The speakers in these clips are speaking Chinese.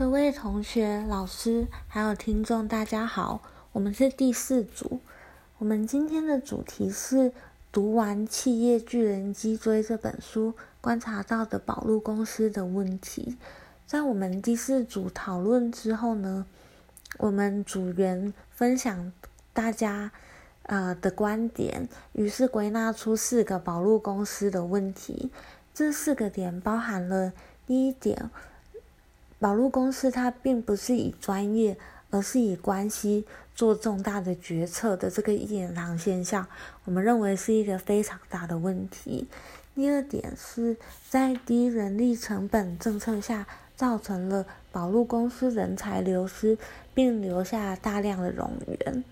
各位同学、老师还有听众，大家好，我们是第四组。我们今天的主题是读完《企业巨人脊椎》这本书，观察到的宝路公司的问题。在我们第四组讨论之后呢，我们组员分享大家呃的观点，于是归纳出四个宝路公司的问题。这四个点包含了第一点。宝路公司它并不是以专业，而是以关系做重大的决策的这个一言堂现象，我们认为是一个非常大的问题。第二点是在低人力成本政策下，造成了宝路公司人才流失，并留下大量的冗员。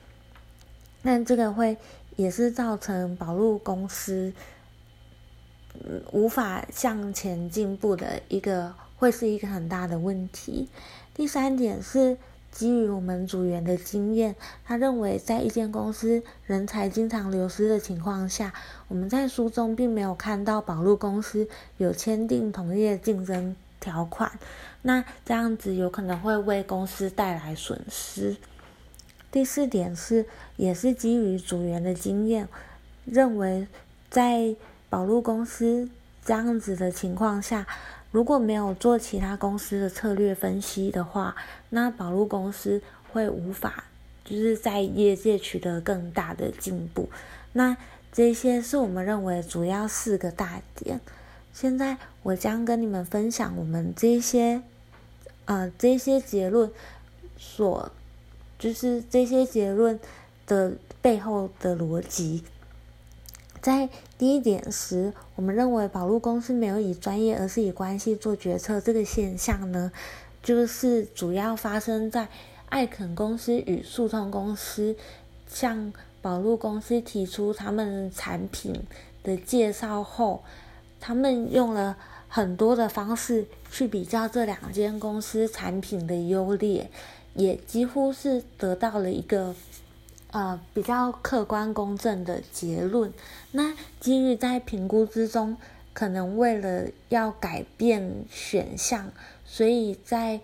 那这个会也是造成宝路公司无法向前进步的一个。会是一个很大的问题。第三点是基于我们组员的经验，他认为在一间公司人才经常流失的情况下，我们在书中并没有看到保路公司有签订同业竞争条款，那这样子有可能会为公司带来损失。第四点是也是基于组员的经验，认为在保路公司这样子的情况下。如果没有做其他公司的策略分析的话，那宝路公司会无法就是在业界取得更大的进步。那这些是我们认为主要四个大点。现在我将跟你们分享我们这些呃这些结论所就是这些结论的背后的逻辑。在第一点时，我们认为宝路公司没有以专业，而是以关系做决策。这个现象呢，就是主要发生在艾肯公司与速通公司向宝路公司提出他们产品的介绍后，他们用了很多的方式去比较这两间公司产品的优劣，也几乎是得到了一个。呃，比较客观公正的结论。那基于在评估之中，可能为了要改变选项，所以在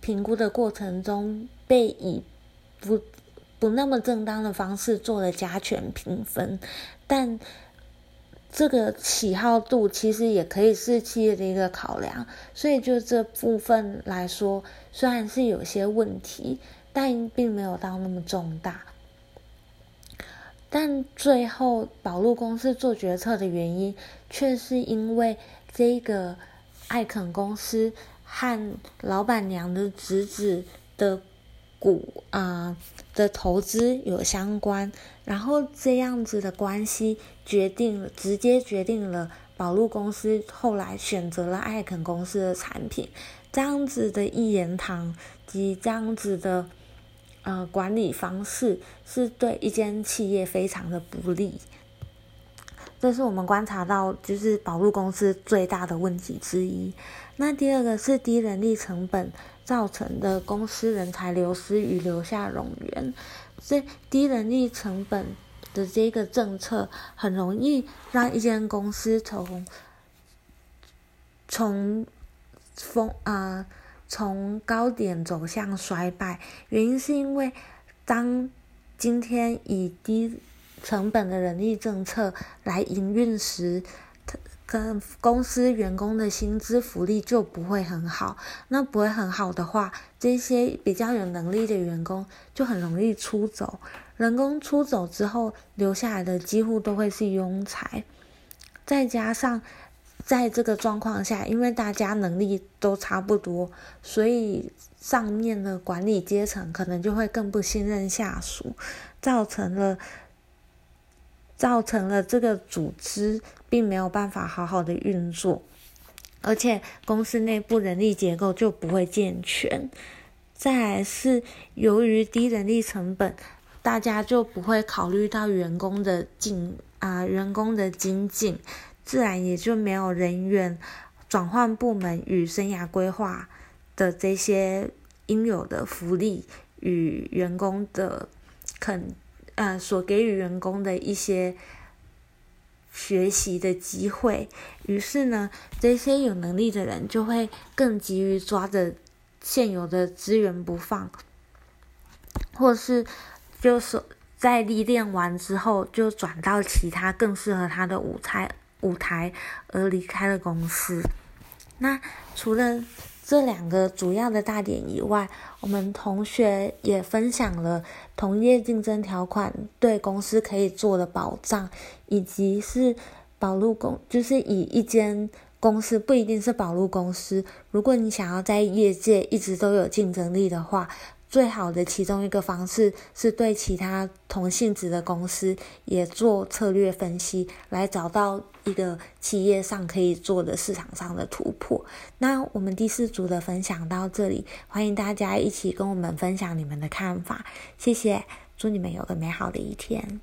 评估的过程中被以不不那么正当的方式做了加权评分。但这个喜好度其实也可以是企业的一个考量。所以就这部分来说，虽然是有些问题，但并没有到那么重大。但最后，宝路公司做决策的原因，却是因为这个艾肯公司和老板娘的侄子的股啊的投资有相关，然后这样子的关系决定，直接决定了宝路公司后来选择了艾肯公司的产品，这样子的一言堂及这样子的。呃，管理方式是对一间企业非常的不利，这是我们观察到就是保路公司最大的问题之一。那第二个是低人力成本造成的公司人才流失与留下冗员。这低人力成本的这个政策，很容易让一间公司从从风啊。从高点走向衰败，原因是因为当今天以低成本的人力政策来营运时，跟公司员工的薪资福利就不会很好。那不会很好的话，这些比较有能力的员工就很容易出走。人工出走之后，留下来的几乎都会是庸才，再加上。在这个状况下，因为大家能力都差不多，所以上面的管理阶层可能就会更不信任下属，造成了造成了这个组织并没有办法好好的运作，而且公司内部人力结构就不会健全。再来是由于低人力成本，大家就不会考虑到员工的进啊员工的精进。自然也就没有人员转换部门与生涯规划的这些应有的福利与员工的肯呃所给予员工的一些学习的机会，于是呢，这些有能力的人就会更急于抓着现有的资源不放，或是就是在历练完之后就转到其他更适合他的舞台舞台而离开了公司。那除了这两个主要的大点以外，我们同学也分享了同业竞争条款对公司可以做的保障，以及是保路公，就是以一间公司不一定是保路公司，如果你想要在业界一直都有竞争力的话。最好的其中一个方式是对其他同性质的公司也做策略分析，来找到一个企业上可以做的市场上的突破。那我们第四组的分享到这里，欢迎大家一起跟我们分享你们的看法，谢谢，祝你们有个美好的一天。